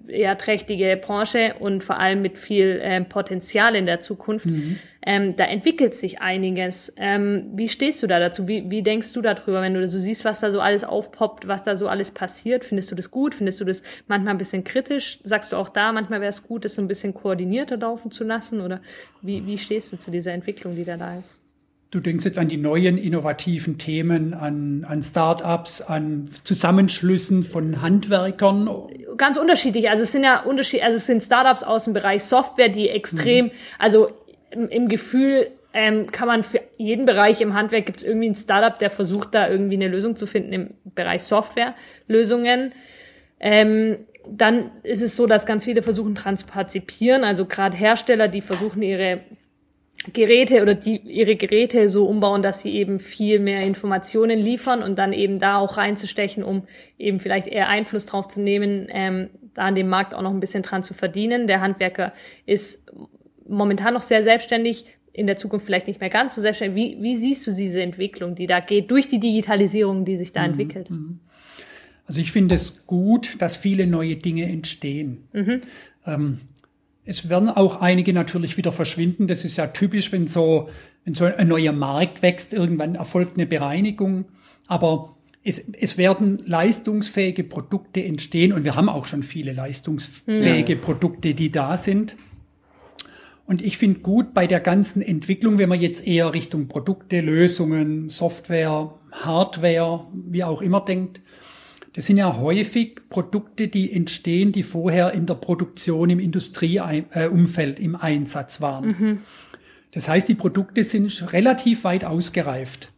eher trächtige Branche und vor allem mit viel ähm, Potenzial in der Zukunft. Mhm. Ähm, da entwickelt sich einiges. Ähm, wie stehst du da dazu? Wie, wie denkst du darüber, wenn du so siehst, was da so alles aufpoppt, was da so alles passiert? Findest du das gut? Findest du das manchmal ein bisschen kritisch? Sagst du auch da, manchmal wäre es gut, das so ein bisschen koordinierter laufen zu lassen? Oder wie, wie stehst du zu dieser Entwicklung, die da da ist? Du denkst jetzt an die neuen innovativen Themen, an, an Start-ups, an Zusammenschlüssen von Handwerkern? Ganz unterschiedlich. Also es sind ja Unterschied, also es sind Start-ups aus dem Bereich Software, die extrem, mhm. also im, im Gefühl ähm, kann man für jeden Bereich im Handwerk gibt es irgendwie ein Startup, der versucht da irgendwie eine Lösung zu finden im Bereich Software-Lösungen. Ähm, dann ist es so, dass ganz viele versuchen transpartizipieren, also gerade Hersteller, die versuchen ihre Geräte oder die ihre Geräte so umbauen, dass sie eben viel mehr Informationen liefern und dann eben da auch reinzustechen, um eben vielleicht eher Einfluss drauf zu nehmen, ähm, da an dem Markt auch noch ein bisschen dran zu verdienen. Der Handwerker ist momentan noch sehr selbstständig, in der Zukunft vielleicht nicht mehr ganz so selbstständig. Wie, wie siehst du diese Entwicklung, die da geht, durch die Digitalisierung, die sich da mhm. entwickelt? Mhm. Also ich finde es gut, dass viele neue Dinge entstehen. Mhm. Ähm, es werden auch einige natürlich wieder verschwinden. Das ist ja typisch, wenn so, wenn so ein neuer Markt wächst, irgendwann erfolgt eine Bereinigung. Aber es, es werden leistungsfähige Produkte entstehen und wir haben auch schon viele leistungsfähige ja. Produkte, die da sind. Und ich finde gut bei der ganzen Entwicklung, wenn man jetzt eher Richtung Produkte, Lösungen, Software, Hardware, wie auch immer denkt, das sind ja häufig Produkte, die entstehen, die vorher in der Produktion im Industrieumfeld im Einsatz waren. Mhm. Das heißt, die Produkte sind relativ weit ausgereift.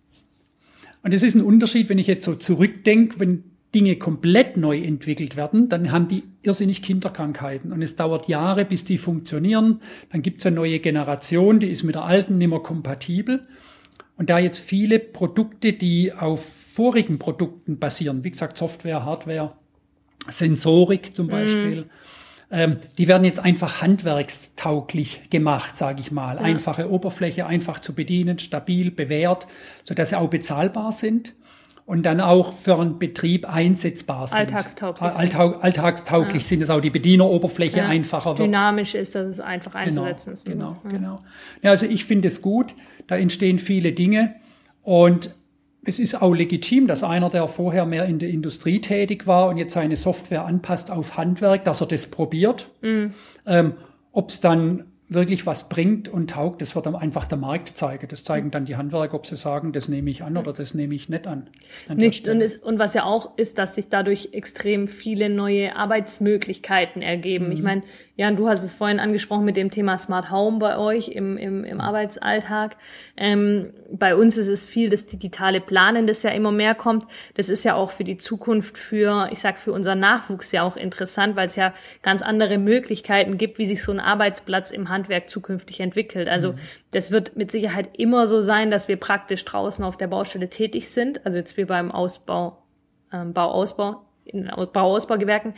Und das ist ein Unterschied, wenn ich jetzt so zurückdenke, wenn Dinge komplett neu entwickelt werden, dann haben die irrsinnig Kinderkrankheiten und es dauert Jahre, bis die funktionieren. Dann gibt es eine neue Generation, die ist mit der alten nicht mehr kompatibel. Und da jetzt viele Produkte, die auf vorigen Produkten basieren, wie gesagt Software, Hardware, Sensorik zum Beispiel, mhm. ähm, die werden jetzt einfach handwerkstauglich gemacht, sage ich mal. Ja. Einfache Oberfläche, einfach zu bedienen, stabil, bewährt, so dass sie auch bezahlbar sind und dann auch für einen Betrieb einsetzbar sind. Alltagstauglich. Alltag, alltagstauglich ja. sind es auch die Bedieneroberfläche ja. einfacher wird. Dynamisch ist, dass es einfach genau, einzusetzen ist. Genau, genau. genau. Ja, also ich finde es gut. Da entstehen viele Dinge und es ist auch legitim, dass einer, der vorher mehr in der Industrie tätig war und jetzt seine Software anpasst auf Handwerk, dass er das probiert. Mhm. Ähm, Ob es dann wirklich was bringt und taugt, das wird dann einfach der Markt zeigen. Das zeigen dann die Handwerker, ob sie sagen, das nehme ich an oder das nehme ich nicht an. an nicht, und, ist, und, was ja auch ist, dass sich dadurch extrem viele neue Arbeitsmöglichkeiten ergeben. Mhm. Ich meine, Jan, du hast es vorhin angesprochen mit dem Thema Smart Home bei euch im, im, im Arbeitsalltag. Ähm, bei uns ist es viel das digitale Planen, das ja immer mehr kommt. Das ist ja auch für die Zukunft, für, ich sag, für unseren Nachwuchs ja auch interessant, weil es ja ganz andere Möglichkeiten gibt, wie sich so ein Arbeitsplatz im Handwerk zukünftig entwickelt. Also mhm. das wird mit Sicherheit immer so sein, dass wir praktisch draußen auf der Baustelle tätig sind. Also jetzt wie beim Ausbau, ähm, Bauausbau in Bauausbaugewerken,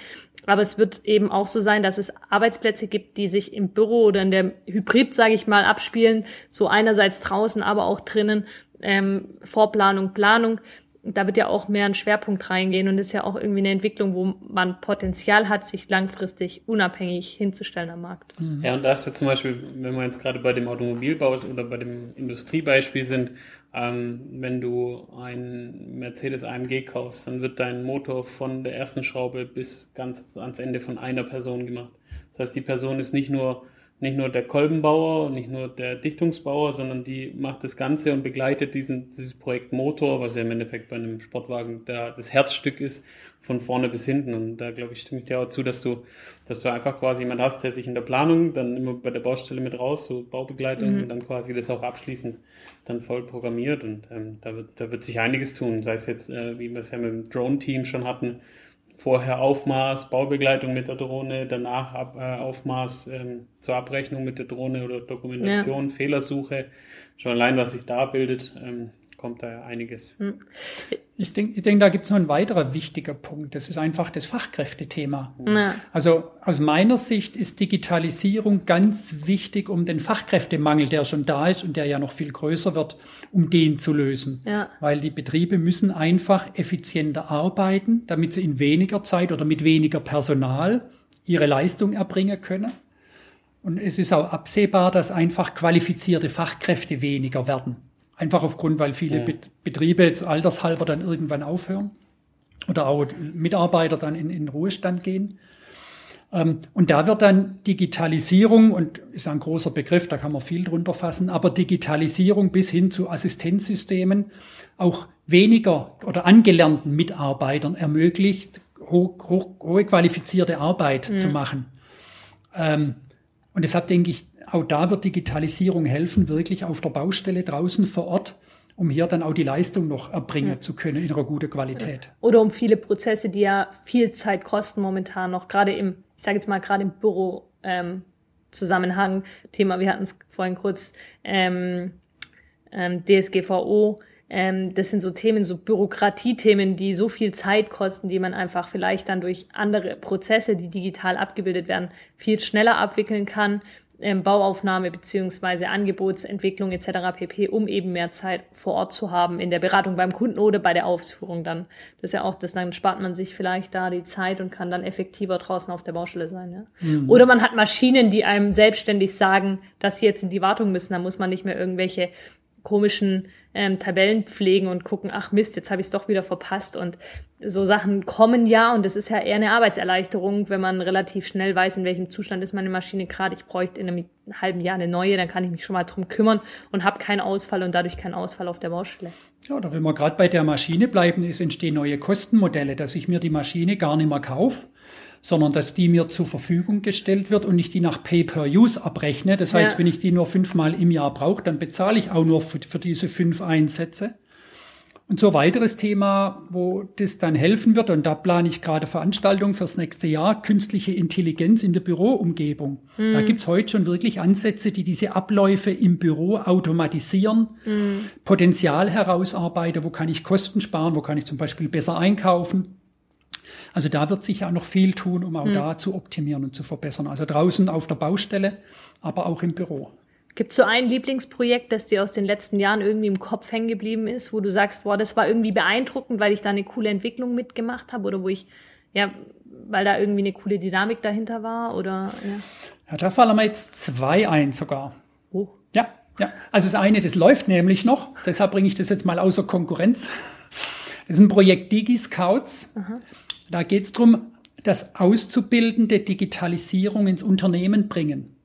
aber es wird eben auch so sein, dass es Arbeitsplätze gibt, die sich im Büro oder in der Hybrid, sage ich mal, abspielen. So einerseits draußen, aber auch drinnen. Ähm, Vorplanung, Planung. Da wird ja auch mehr ein Schwerpunkt reingehen und ist ja auch irgendwie eine Entwicklung, wo man Potenzial hat, sich langfristig unabhängig hinzustellen am Markt. Mhm. Ja, und da ist ja zum Beispiel, wenn wir jetzt gerade bei dem Automobilbau oder bei dem Industriebeispiel sind, ähm, wenn du ein Mercedes AMG kaufst, dann wird dein Motor von der ersten Schraube bis ganz ans Ende von einer Person gemacht. Das heißt, die Person ist nicht nur nicht nur der Kolbenbauer, nicht nur der Dichtungsbauer, sondern die macht das Ganze und begleitet diesen, dieses Projekt Motor, was ja im Endeffekt bei einem Sportwagen der, das Herzstück ist, von vorne bis hinten. Und da glaube ich, stimme ich dir auch zu, dass du, dass du einfach quasi jemand hast, der sich in der Planung dann immer bei der Baustelle mit raus, so Baubegleitung mhm. und dann quasi das auch abschließend dann voll programmiert. Und ähm, da, wird, da wird sich einiges tun. Sei es jetzt, äh, wie wir es ja mit dem Drone-Team schon hatten, vorher Aufmaß, Baubegleitung mit der Drohne, danach Ab, äh, Aufmaß ähm, zur Abrechnung mit der Drohne oder Dokumentation, ja. Fehlersuche. Schon allein, was sich da bildet, ähm, kommt da einiges. Hm. Ich denke, ich denk, da gibt es noch ein weiterer wichtiger Punkt. Das ist einfach das Fachkräftethema. Ja. Also aus meiner Sicht ist Digitalisierung ganz wichtig, um den Fachkräftemangel, der schon da ist und der ja noch viel größer wird, um den zu lösen. Ja. Weil die Betriebe müssen einfach effizienter arbeiten, damit sie in weniger Zeit oder mit weniger Personal ihre Leistung erbringen können. Und es ist auch absehbar, dass einfach qualifizierte Fachkräfte weniger werden. Einfach aufgrund, weil viele ja. Betriebe jetzt altershalber dann irgendwann aufhören oder auch Mitarbeiter dann in, in Ruhestand gehen. Ähm, und da wird dann Digitalisierung, und ist ein großer Begriff, da kann man viel drunter fassen, aber Digitalisierung bis hin zu Assistenzsystemen auch weniger oder angelernten Mitarbeitern ermöglicht, hoch, hoch, hohe qualifizierte Arbeit mhm. zu machen. Ähm, und deshalb denke ich, auch da wird Digitalisierung helfen, wirklich auf der Baustelle draußen vor Ort, um hier dann auch die Leistung noch erbringen ja. zu können in einer guten Qualität. Oder um viele Prozesse, die ja viel Zeit kosten momentan noch, gerade im, ich sage jetzt mal gerade im Büro ähm, Zusammenhang, Thema, wir hatten es vorhin kurz, ähm, ähm, DSGVO, ähm, das sind so Themen, so Bürokratiethemen, die so viel Zeit kosten, die man einfach vielleicht dann durch andere Prozesse, die digital abgebildet werden, viel schneller abwickeln kann. Ähm, Bauaufnahme beziehungsweise Angebotsentwicklung etc. pp, um eben mehr Zeit vor Ort zu haben in der Beratung beim Kunden oder bei der Ausführung dann. Das ist ja auch, das dann spart man sich vielleicht da die Zeit und kann dann effektiver draußen auf der Baustelle sein. Ja? Mhm. Oder man hat Maschinen, die einem selbstständig sagen, dass sie jetzt in die Wartung müssen. Da muss man nicht mehr irgendwelche komischen ähm, Tabellen pflegen und gucken, ach Mist, jetzt habe ich es doch wieder verpasst. Und so Sachen kommen ja und das ist ja eher eine Arbeitserleichterung, wenn man relativ schnell weiß, in welchem Zustand ist meine Maschine gerade. Ich bräuchte in einem halben Jahr eine neue, dann kann ich mich schon mal drum kümmern und habe keinen Ausfall und dadurch keinen Ausfall auf der Baustelle. Ja, oder wenn wir gerade bei der Maschine bleiben, es entstehen neue Kostenmodelle, dass ich mir die Maschine gar nicht mehr kaufe, sondern dass die mir zur Verfügung gestellt wird und ich die nach Pay-per-Use abrechne. Das heißt, ja. wenn ich die nur fünfmal im Jahr brauche, dann bezahle ich auch nur für, für diese fünf Einsätze. Und so weiteres Thema, wo das dann helfen wird, und da plane ich gerade Veranstaltungen fürs nächste Jahr, künstliche Intelligenz in der Büroumgebung. Mhm. Da gibt's heute schon wirklich Ansätze, die diese Abläufe im Büro automatisieren, mhm. Potenzial herausarbeiten, wo kann ich Kosten sparen, wo kann ich zum Beispiel besser einkaufen. Also da wird sich ja noch viel tun, um auch mhm. da zu optimieren und zu verbessern. Also draußen auf der Baustelle, aber auch im Büro. Gibt es so ein Lieblingsprojekt, das dir aus den letzten Jahren irgendwie im Kopf hängen geblieben ist, wo du sagst, boah, das war irgendwie beeindruckend, weil ich da eine coole Entwicklung mitgemacht habe oder wo ich, ja, weil da irgendwie eine coole Dynamik dahinter war oder, ja. Ja, da fallen mir jetzt zwei ein sogar. Oh. Ja, ja. Also das eine, das läuft nämlich noch, deshalb bringe ich das jetzt mal außer Konkurrenz. Das ist ein Projekt DigiScouts. Aha. Da geht es darum, das Auszubildende Digitalisierung ins Unternehmen bringen.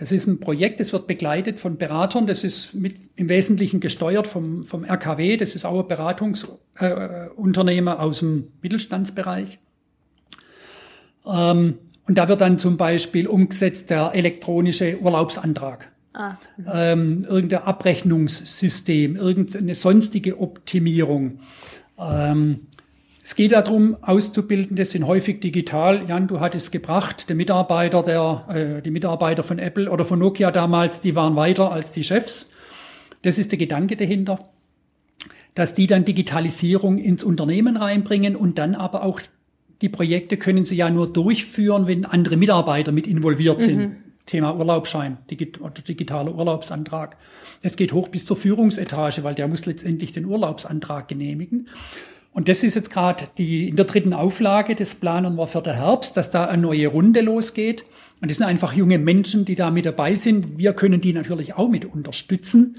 Das ist ein Projekt, das wird begleitet von Beratern, das ist mit, im Wesentlichen gesteuert vom, vom RKW, das ist auch ein Beratungsunternehmer äh, aus dem Mittelstandsbereich. Ähm, und da wird dann zum Beispiel umgesetzt der elektronische Urlaubsantrag. Ah, ähm, irgendein Abrechnungssystem, irgendeine sonstige Optimierung. Ähm, es geht darum, Auszubildende sind häufig digital. Jan, du hattest gebracht, der Mitarbeiter, der, äh, die Mitarbeiter von Apple oder von Nokia damals, die waren weiter als die Chefs. Das ist der Gedanke dahinter, dass die dann Digitalisierung ins Unternehmen reinbringen und dann aber auch die Projekte können sie ja nur durchführen, wenn andere Mitarbeiter mit involviert sind. Mhm. Thema Urlaubsschein oder digitaler Urlaubsantrag. Es geht hoch bis zur Führungsetage, weil der muss letztendlich den Urlaubsantrag genehmigen. Und das ist jetzt gerade die in der dritten Auflage, das planen wir für den Herbst, dass da eine neue Runde losgeht. Und das sind einfach junge Menschen, die da mit dabei sind. Wir können die natürlich auch mit unterstützen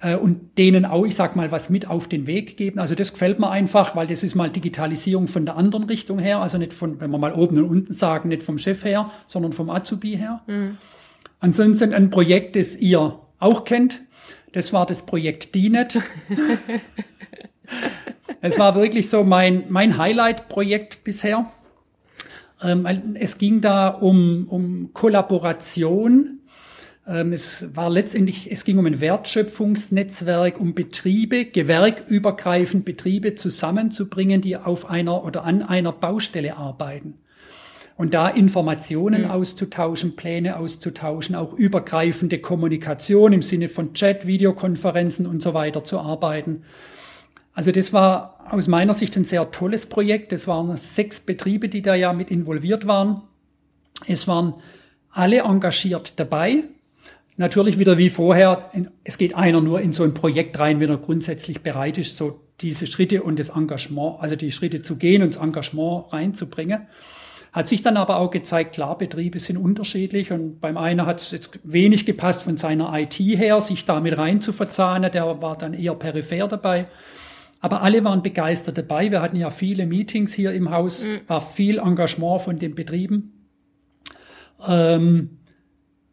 äh, und denen auch, ich sag mal, was mit auf den Weg geben. Also das gefällt mir einfach, weil das ist mal Digitalisierung von der anderen Richtung her, also nicht von, wenn wir mal oben und unten sagen, nicht vom Chef her, sondern vom Azubi her. Mhm. Ansonsten ein Projekt, das ihr auch kennt. Das war das Projekt DINET. <laughs> <laughs> Es war wirklich so mein, mein Highlight-Projekt bisher. Ähm, es ging da um, um Kollaboration. Ähm, es war letztendlich, es ging um ein Wertschöpfungsnetzwerk, um Betriebe, gewerkübergreifend Betriebe zusammenzubringen, die auf einer oder an einer Baustelle arbeiten. Und da Informationen mhm. auszutauschen, Pläne auszutauschen, auch übergreifende Kommunikation im Sinne von Chat, Videokonferenzen und so weiter zu arbeiten. Also das war aus meiner Sicht ein sehr tolles Projekt. Es waren sechs Betriebe, die da ja mit involviert waren. Es waren alle engagiert dabei. Natürlich wieder wie vorher, es geht einer nur in so ein Projekt rein, wenn er grundsätzlich bereit ist, so diese Schritte und das Engagement, also die Schritte zu gehen und das Engagement reinzubringen. Hat sich dann aber auch gezeigt, klar, Betriebe sind unterschiedlich und beim einen hat es jetzt wenig gepasst von seiner IT her, sich damit rein zu verzahnen, der war dann eher peripher dabei. Aber alle waren begeistert dabei. Wir hatten ja viele Meetings hier im Haus, mhm. war viel Engagement von den Betrieben. Ähm,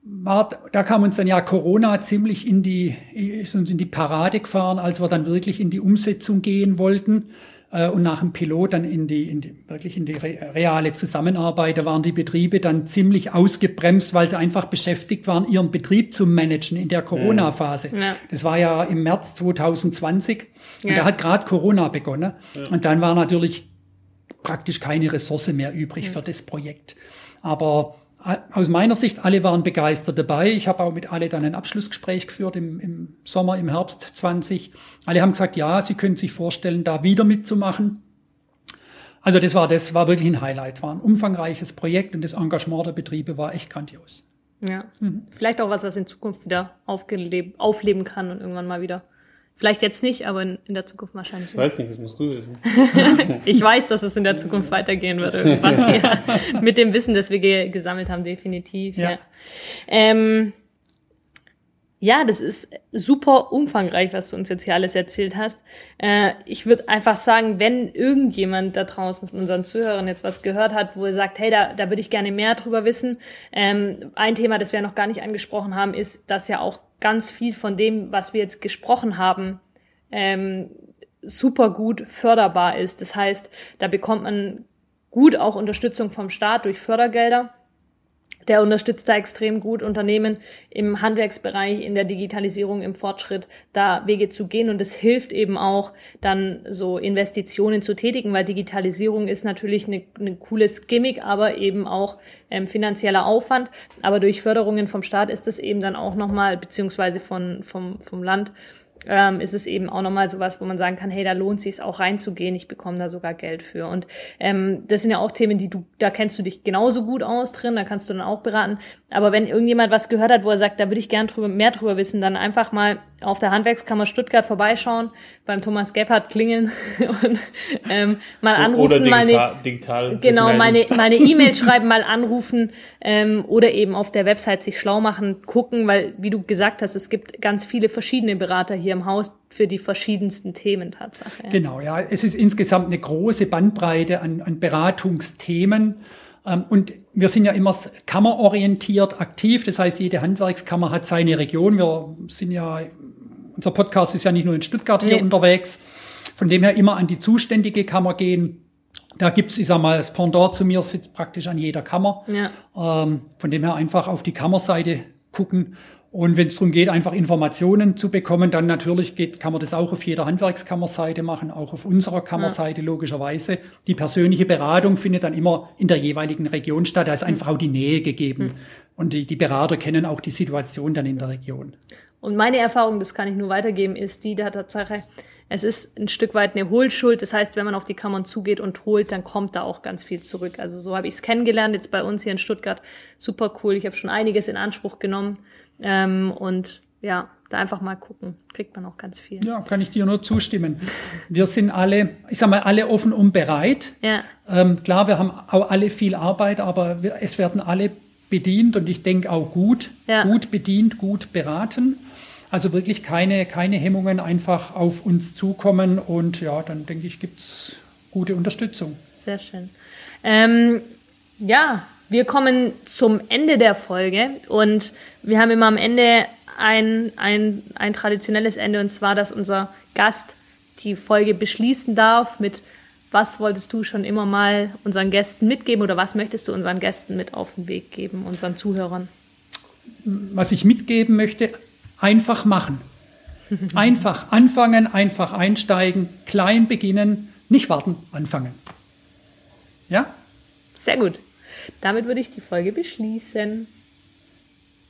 war, da kam uns dann ja Corona ziemlich in die, ist uns in die Parade gefahren, als wir dann wirklich in die Umsetzung gehen wollten äh, und nach dem Pilot dann in die, in die wirklich in die reale Zusammenarbeit, da waren die Betriebe dann ziemlich ausgebremst, weil sie einfach beschäftigt waren, ihren Betrieb zu managen in der Corona-Phase. Ja. Das war ja im März 2020 und ja. da hat gerade Corona begonnen ja. und dann war natürlich praktisch keine Ressource mehr übrig für das Projekt. Aber aus meiner Sicht, alle waren begeistert dabei. Ich habe auch mit alle dann ein Abschlussgespräch geführt im, im Sommer, im Herbst 20. Alle haben gesagt, ja, sie können sich vorstellen, da wieder mitzumachen. Also das war, das war wirklich ein Highlight, war ein umfangreiches Projekt und das Engagement der Betriebe war echt grandios. Ja, mhm. vielleicht auch was, was in Zukunft wieder aufleben kann und irgendwann mal wieder Vielleicht jetzt nicht, aber in, in der Zukunft wahrscheinlich. Ich weiß nicht, das musst du wissen. <laughs> ich weiß, dass es in der Zukunft weitergehen wird irgendwann. <laughs> ja. Mit dem Wissen, das wir ge gesammelt haben, definitiv. Ja. Ja. Ähm, ja, das ist super umfangreich, was du uns jetzt hier alles erzählt hast. Äh, ich würde einfach sagen, wenn irgendjemand da draußen von unseren Zuhörern jetzt was gehört hat, wo er sagt, hey, da, da würde ich gerne mehr drüber wissen. Ähm, ein Thema, das wir noch gar nicht angesprochen haben, ist, dass ja auch ganz viel von dem, was wir jetzt gesprochen haben, ähm, super gut förderbar ist. Das heißt, da bekommt man gut auch Unterstützung vom Staat durch Fördergelder. Der unterstützt da extrem gut Unternehmen im Handwerksbereich, in der Digitalisierung, im Fortschritt, da Wege zu gehen. Und es hilft eben auch, dann so Investitionen zu tätigen, weil Digitalisierung ist natürlich ein ne cooles Gimmick, aber eben auch ähm, finanzieller Aufwand. Aber durch Förderungen vom Staat ist es eben dann auch nochmal, beziehungsweise von, vom, vom Land, ähm, ist es eben auch nochmal sowas, wo man sagen kann, hey, da lohnt sich auch reinzugehen, ich bekomme da sogar Geld für. Und ähm, das sind ja auch Themen, die du, da kennst du dich genauso gut aus drin, da kannst du dann auch beraten. Aber wenn irgendjemand was gehört hat, wo er sagt, da würde ich gern drüber, mehr drüber wissen, dann einfach mal auf der Handwerkskammer Stuttgart vorbeischauen, beim Thomas Gebhardt klingeln <laughs> und ähm, mal anrufen, oder digital, meine, digital genau, meine meine E-Mail <laughs> schreiben, mal anrufen ähm, oder eben auf der Website sich schlau machen, gucken, weil wie du gesagt hast, es gibt ganz viele verschiedene Berater hier im Haus für die verschiedensten Themen Tatsache. Genau, ja, es ist insgesamt eine große Bandbreite an, an Beratungsthemen. Ähm, und wir sind ja immer kammerorientiert aktiv. Das heißt, jede Handwerkskammer hat seine Region. Wir sind ja unser Podcast ist ja nicht nur in Stuttgart hier nee. unterwegs. Von dem her immer an die zuständige Kammer gehen. Da gibt's, ich sag mal, das Pendant zu mir sitzt praktisch an jeder Kammer. Ja. Ähm, von dem her einfach auf die Kammerseite gucken. Und wenn es darum geht, einfach Informationen zu bekommen, dann natürlich geht, kann man das auch auf jeder Handwerkskammerseite machen, auch auf unserer Kammerseite ja. logischerweise. Die persönliche Beratung findet dann immer in der jeweiligen Region statt. Da ist einfach auch die Nähe gegeben. Mhm. Und die, die Berater kennen auch die Situation dann in der Region. Und meine Erfahrung, das kann ich nur weitergeben, ist die der Tatsache, es ist ein Stück weit eine Hohlschuld. Das heißt, wenn man auf die Kammern zugeht und holt, dann kommt da auch ganz viel zurück. Also so habe ich es kennengelernt, jetzt bei uns hier in Stuttgart. Super cool. Ich habe schon einiges in Anspruch genommen. Ähm, und ja, da einfach mal gucken, kriegt man auch ganz viel. Ja, kann ich dir nur zustimmen. Wir sind alle, ich sag mal, alle offen und bereit. Ja. Ähm, klar, wir haben auch alle viel Arbeit, aber wir, es werden alle bedient und ich denke auch gut, ja. gut bedient, gut beraten. Also wirklich keine, keine Hemmungen einfach auf uns zukommen und ja, dann denke ich, gibt es gute Unterstützung. Sehr schön. Ähm, ja, wir kommen zum Ende der Folge und wir haben immer am Ende ein, ein, ein traditionelles Ende und zwar, dass unser Gast die Folge beschließen darf mit was wolltest du schon immer mal unseren Gästen mitgeben oder was möchtest du unseren Gästen mit auf den Weg geben, unseren Zuhörern? Was ich mitgeben möchte, einfach machen. Einfach anfangen, einfach einsteigen, klein beginnen, nicht warten, anfangen. Ja? Sehr gut. Damit würde ich die Folge beschließen.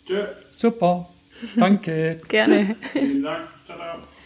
Tschö. Super. Danke. Gerne. Vielen Dank. Ciao, ciao.